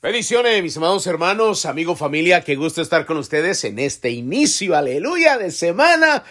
Bendiciones, mis amados hermanos, amigo, familia, qué gusto estar con ustedes en este inicio, aleluya, de semana.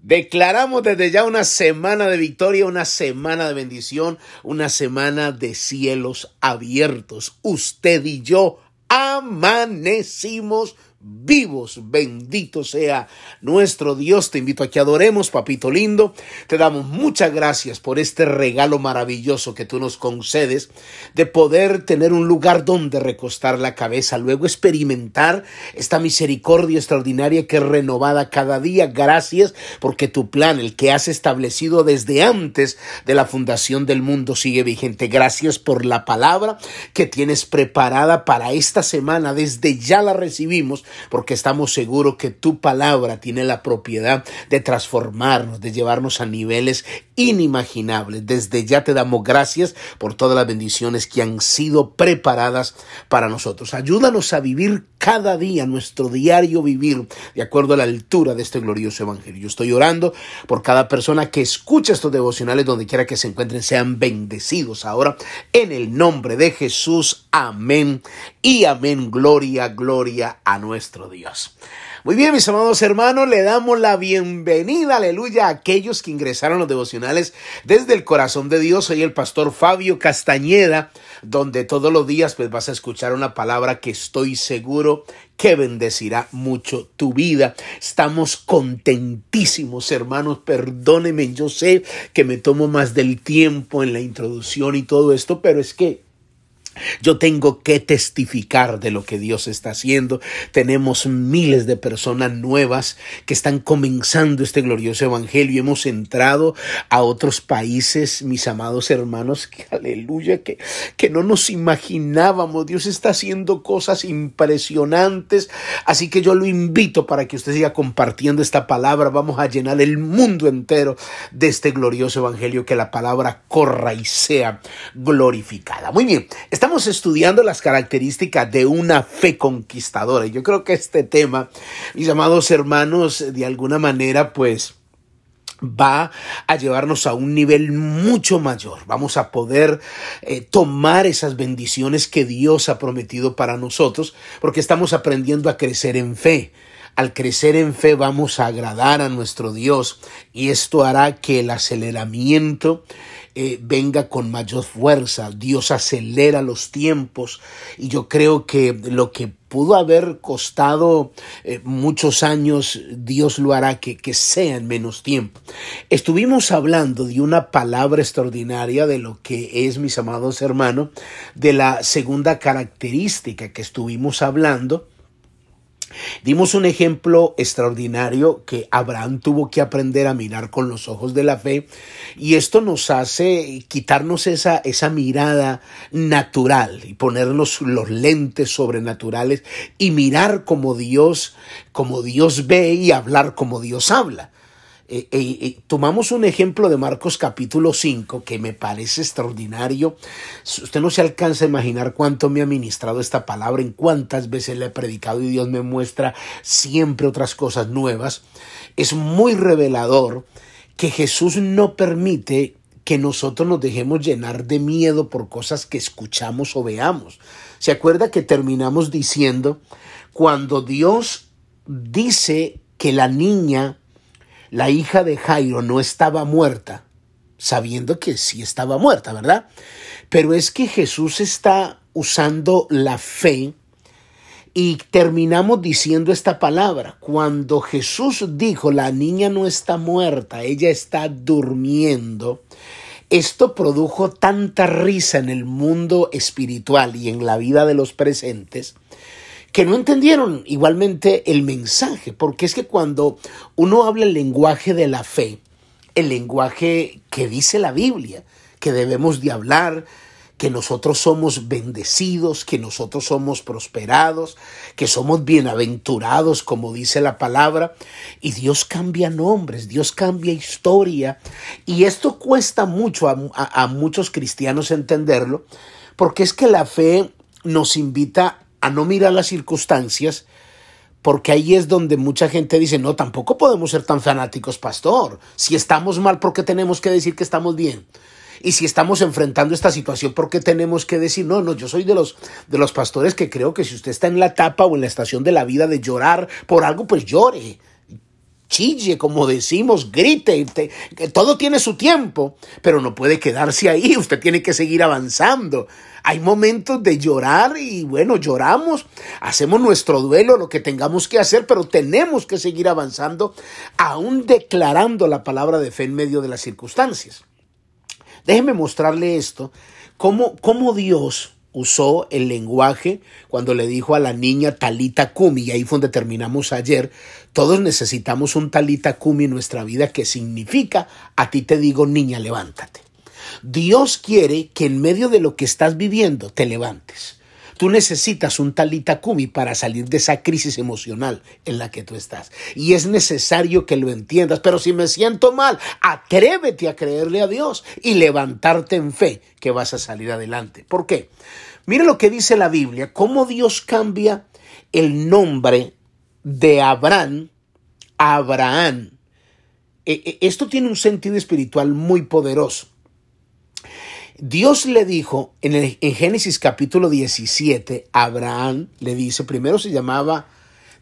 Declaramos desde ya una semana de victoria, una semana de bendición, una semana de cielos abiertos. Usted y yo amanecimos vivos. Bendito sea nuestro Dios. Te invito a que adoremos, papito lindo. Te damos muchas gracias por este regalo maravilloso que tú nos concedes de poder tener un lugar donde recostar la cabeza, luego experimentar esta misericordia extraordinaria que es renovada cada día. Gracias porque tu plan, el que has establecido desde antes de la fundación del mundo, sigue vigente. Gracias por la palabra que tienes preparada para esta semana. Desde ya la recibimos porque estamos seguros que tu palabra tiene la propiedad de transformarnos, de llevarnos a niveles inimaginables. Desde ya te damos gracias por todas las bendiciones que han sido preparadas para nosotros. Ayúdanos a vivir cada día nuestro diario vivir de acuerdo a la altura de este glorioso evangelio. Yo estoy orando por cada persona que escucha estos devocionales donde quiera que se encuentren, sean bendecidos ahora en el nombre de Jesús. Amén y amén. Gloria, gloria a nuestro Dios. Muy bien, mis amados hermanos, le damos la bienvenida, aleluya, a aquellos que ingresaron a los devocionales desde el corazón de Dios. Soy el pastor Fabio Castañeda, donde todos los días pues vas a escuchar una palabra que estoy seguro que bendecirá mucho tu vida. Estamos contentísimos, hermanos. Perdónenme, yo sé que me tomo más del tiempo en la introducción y todo esto, pero es que yo tengo que testificar de lo que Dios está haciendo. Tenemos miles de personas nuevas que están comenzando este glorioso evangelio. Hemos entrado a otros países, mis amados hermanos, que aleluya, que, que no nos imaginábamos. Dios está haciendo cosas impresionantes. Así que yo lo invito para que usted siga compartiendo esta palabra. Vamos a llenar el mundo entero de este glorioso evangelio. Que la palabra corra y sea glorificada. Muy bien. Estamos estudiando las características de una fe conquistadora. Yo creo que este tema, mis amados hermanos, de alguna manera, pues va a llevarnos a un nivel mucho mayor. Vamos a poder eh, tomar esas bendiciones que Dios ha prometido para nosotros porque estamos aprendiendo a crecer en fe. Al crecer en fe vamos a agradar a nuestro Dios y esto hará que el aceleramiento eh, venga con mayor fuerza. Dios acelera los tiempos y yo creo que lo que pudo haber costado eh, muchos años, Dios lo hará que, que sea en menos tiempo. Estuvimos hablando de una palabra extraordinaria de lo que es, mis amados hermanos, de la segunda característica que estuvimos hablando Dimos un ejemplo extraordinario que Abraham tuvo que aprender a mirar con los ojos de la fe y esto nos hace quitarnos esa, esa mirada natural y ponernos los lentes sobrenaturales y mirar como Dios, como Dios ve y hablar como Dios habla. Eh, eh, tomamos un ejemplo de Marcos capítulo 5 que me parece extraordinario. Usted no se alcanza a imaginar cuánto me ha ministrado esta palabra, en cuántas veces le he predicado y Dios me muestra siempre otras cosas nuevas. Es muy revelador que Jesús no permite que nosotros nos dejemos llenar de miedo por cosas que escuchamos o veamos. ¿Se acuerda que terminamos diciendo cuando Dios dice que la niña la hija de Jairo no estaba muerta, sabiendo que sí estaba muerta, ¿verdad? Pero es que Jesús está usando la fe y terminamos diciendo esta palabra. Cuando Jesús dijo, la niña no está muerta, ella está durmiendo, esto produjo tanta risa en el mundo espiritual y en la vida de los presentes que no entendieron igualmente el mensaje, porque es que cuando uno habla el lenguaje de la fe, el lenguaje que dice la Biblia, que debemos de hablar, que nosotros somos bendecidos, que nosotros somos prosperados, que somos bienaventurados, como dice la palabra, y Dios cambia nombres, Dios cambia historia, y esto cuesta mucho a, a muchos cristianos entenderlo, porque es que la fe nos invita a no mirar las circunstancias, porque ahí es donde mucha gente dice, no, tampoco podemos ser tan fanáticos, pastor. Si estamos mal, ¿por qué tenemos que decir que estamos bien? Y si estamos enfrentando esta situación, ¿por qué tenemos que decir, no, no, yo soy de los, de los pastores que creo que si usted está en la etapa o en la estación de la vida de llorar por algo, pues llore chille, como decimos, grite, que todo tiene su tiempo, pero no puede quedarse ahí, usted tiene que seguir avanzando. Hay momentos de llorar y bueno, lloramos, hacemos nuestro duelo, lo que tengamos que hacer, pero tenemos que seguir avanzando, aún declarando la palabra de fe en medio de las circunstancias. Déjeme mostrarle esto, cómo, cómo Dios usó el lenguaje cuando le dijo a la niña Talita Kumi, y ahí fue donde terminamos ayer. Todos necesitamos un Talita Kumi en nuestra vida que significa, a ti te digo, niña, levántate. Dios quiere que en medio de lo que estás viviendo te levantes. Tú necesitas un talita kumi para salir de esa crisis emocional en la que tú estás. Y es necesario que lo entiendas. Pero si me siento mal, atrévete a creerle a Dios y levantarte en fe que vas a salir adelante. ¿Por qué? Mire lo que dice la Biblia, cómo Dios cambia el nombre de Abraham a Abraham. E, e, esto tiene un sentido espiritual muy poderoso. Dios le dijo en, en Génesis capítulo 17, Abraham le dice, primero se llamaba,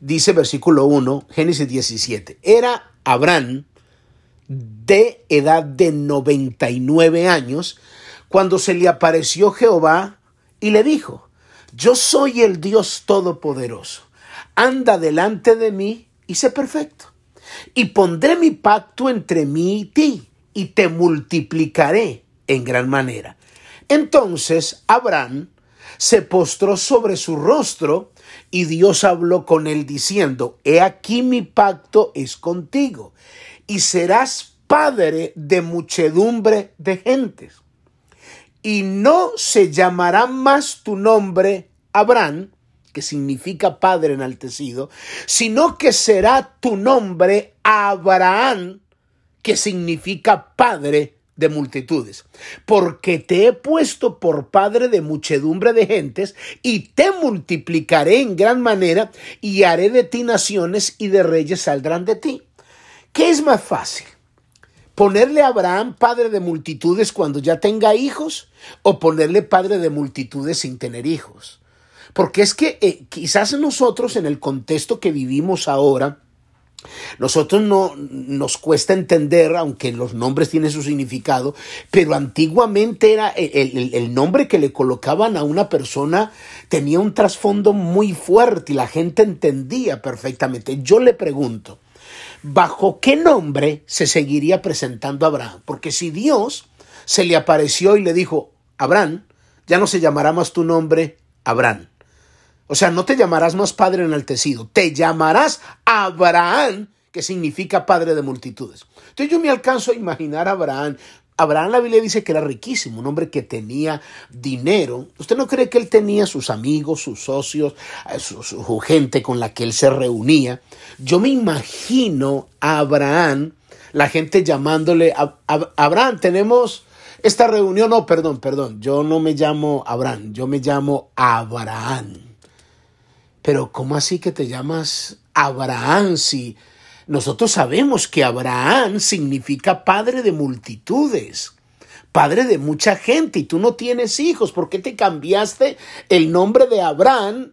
dice versículo 1, Génesis 17, era Abraham de edad de 99 años cuando se le apareció Jehová y le dijo, yo soy el Dios Todopoderoso, anda delante de mí y sé perfecto, y pondré mi pacto entre mí y ti, y te multiplicaré en gran manera. Entonces Abraham se postró sobre su rostro y Dios habló con él diciendo, He aquí mi pacto es contigo y serás padre de muchedumbre de gentes. Y no se llamará más tu nombre Abraham, que significa padre enaltecido, sino que será tu nombre Abraham, que significa padre de multitudes, porque te he puesto por padre de muchedumbre de gentes, y te multiplicaré en gran manera, y haré de ti naciones, y de reyes saldrán de ti. ¿Qué es más fácil? ¿Ponerle a Abraham padre de multitudes cuando ya tenga hijos? ¿O ponerle padre de multitudes sin tener hijos? Porque es que eh, quizás nosotros en el contexto que vivimos ahora, nosotros no nos cuesta entender, aunque los nombres tienen su significado, pero antiguamente era el, el, nombre que le colocaban a una persona tenía un trasfondo muy fuerte y la gente entendía perfectamente. Yo le pregunto, ¿bajo qué nombre se seguiría presentando Abraham? Porque si Dios se le apareció y le dijo, Abraham, ya no se llamará más tu nombre Abraham o sea, no te llamarás más padre enaltecido, te llamarás Abraham, que significa padre de multitudes. Entonces yo me alcanzo a imaginar a Abraham. Abraham la Biblia dice que era riquísimo, un hombre que tenía dinero. ¿Usted no cree que él tenía sus amigos, sus socios, eh, su, gente con la que él se reunía? Yo me imagino a Abraham, la gente llamándole, a, Abraham, tenemos esta reunión, no, perdón, perdón, yo no me llamo Abraham, yo me llamo Abraham. Pero ¿cómo así que te llamas Abraham si nosotros sabemos que Abraham significa padre de multitudes? Padre de mucha gente y tú no tienes hijos, ¿por qué te cambiaste el nombre de Abraham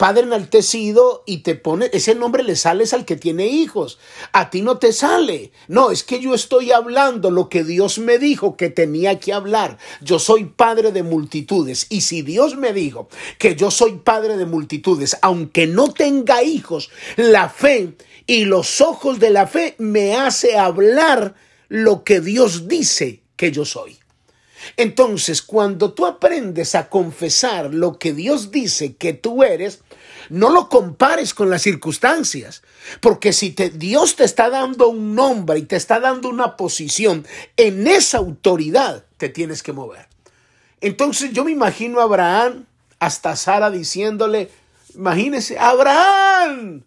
Padre enaltecido y te pone, ese nombre le sales al que tiene hijos. A ti no te sale. No, es que yo estoy hablando lo que Dios me dijo que tenía que hablar. Yo soy padre de multitudes. Y si Dios me dijo que yo soy padre de multitudes, aunque no tenga hijos, la fe y los ojos de la fe me hace hablar lo que Dios dice que yo soy. Entonces, cuando tú aprendes a confesar lo que Dios dice que tú eres, no lo compares con las circunstancias, porque si te, Dios te está dando un nombre y te está dando una posición, en esa autoridad te tienes que mover. Entonces yo me imagino a Abraham, hasta Sara diciéndole, imagínese, Abraham,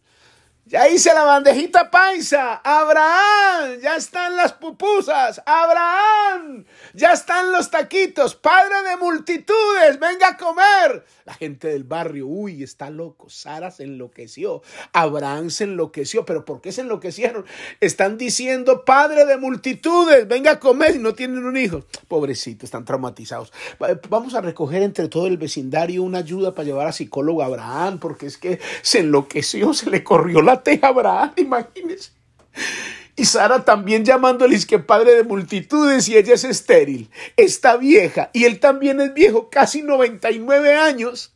Ya hice la bandejita paisa. Abraham, ya están las pupusas. Abraham, ya están los taquitos. Padre de multitudes, venga a comer. La gente del barrio, uy, está loco. Sara se enloqueció. Abraham se enloqueció. ¿Pero por qué se enloquecieron? Están diciendo, Padre de multitudes, venga a comer y no tienen un hijo. Pobrecito, están traumatizados. Vamos a recoger entre todo el vecindario una ayuda para llevar a psicólogo Abraham, porque es que se enloqueció, se le corrió la Abraham, imagínense. Y Sara también llamándole que padre de multitudes y ella es estéril, está vieja y él también es viejo, casi 99 años.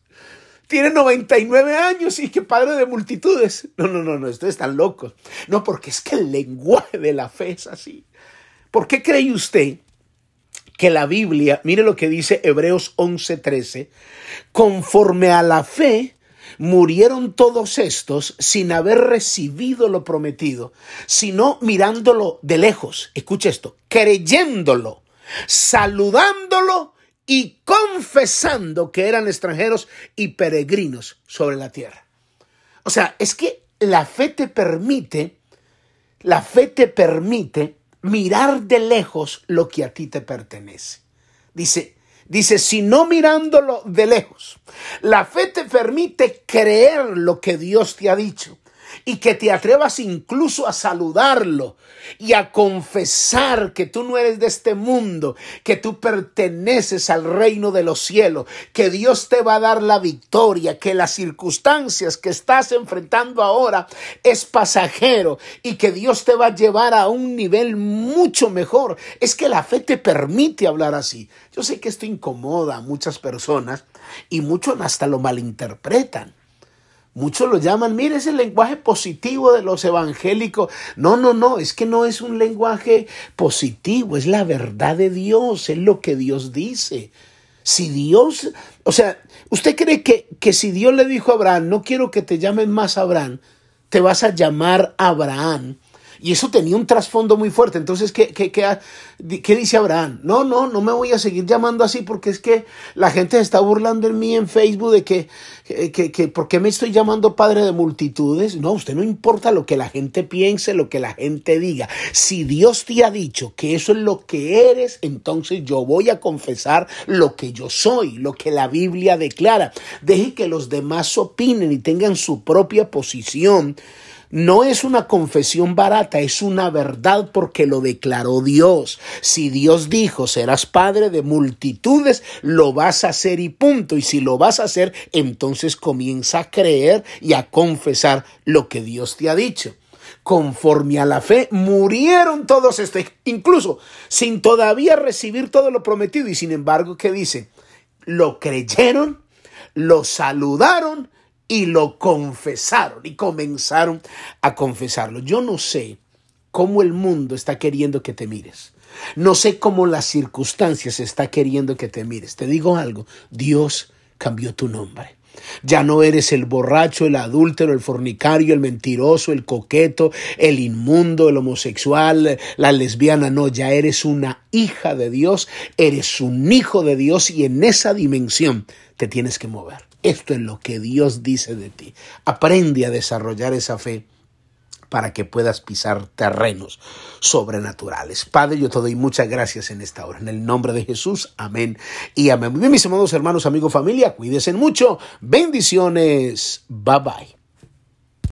Tiene 99 años y que padre de multitudes. No, no, no, no, ustedes están locos. No, porque es que el lenguaje de la fe es así. ¿Por qué cree usted que la Biblia, mire lo que dice Hebreos 11:13, conforme a la fe, murieron todos estos sin haber recibido lo prometido, sino mirándolo de lejos. Escucha esto, creyéndolo, saludándolo y confesando que eran extranjeros y peregrinos sobre la tierra. O sea, es que la fe te permite, la fe te permite mirar de lejos lo que a ti te pertenece. Dice, Dice, si no mirándolo de lejos, la fe te permite creer lo que Dios te ha dicho y que te atrevas incluso a saludarlo y a confesar que tú no eres de este mundo, que tú perteneces al reino de los cielos, que Dios te va a dar la victoria, que las circunstancias que estás enfrentando ahora es pasajero y que Dios te va a llevar a un nivel mucho mejor. Es que la fe te permite hablar así. Yo sé que esto incomoda a muchas personas y muchos hasta lo malinterpretan. Muchos lo llaman, mire, ese lenguaje positivo de los evangélicos. No, no, no, es que no es un lenguaje positivo, es la verdad de Dios, es lo que Dios dice. Si Dios, o sea, ¿usted cree que, que si Dios le dijo a Abraham, no quiero que te llamen más Abraham, te vas a llamar Abraham? Y eso tenía un trasfondo muy fuerte. Entonces, ¿qué, qué, qué, dice Abraham? No, no, no me voy a seguir llamando así porque es que la gente está burlando en mí en Facebook de que, que, que, ¿por qué me estoy llamando padre de multitudes? No, usted no importa lo que la gente piense, lo que la gente diga. Si Dios te ha dicho que eso es lo que eres, entonces yo voy a confesar lo que yo soy, lo que la Biblia declara. Deje que los demás opinen y tengan su propia posición no es una confesión barata, es una verdad porque lo declaró Dios. Si Dios dijo serás padre de multitudes, lo vas a hacer y punto. Y si lo vas a hacer, entonces comienza a creer y a confesar lo que Dios te ha dicho conforme a la fe, murieron todos estos, incluso sin todavía recibir todo lo prometido. Y sin embargo, ¿qué dice? Lo creyeron, lo saludaron y lo confesaron y comenzaron a confesarlo. Yo no sé cómo el mundo está queriendo que te mires. No sé cómo las circunstancias está queriendo que te mires. Te digo algo, Dios cambió tu nombre. Ya no eres el borracho, el adúltero, el fornicario, el mentiroso, el coqueto, el inmundo, el homosexual, la lesbiana. No, ya eres una hija de Dios, eres un hijo de Dios y en esa dimensión te tienes que mover. Esto es lo que Dios dice de ti. Aprende a desarrollar esa fe para que puedas pisar terrenos sobrenaturales. Padre, yo te doy muchas gracias en esta hora. En el nombre de Jesús, amén y amén. Mis amados hermanos, amigos, familia, cuídense mucho. Bendiciones. Bye bye.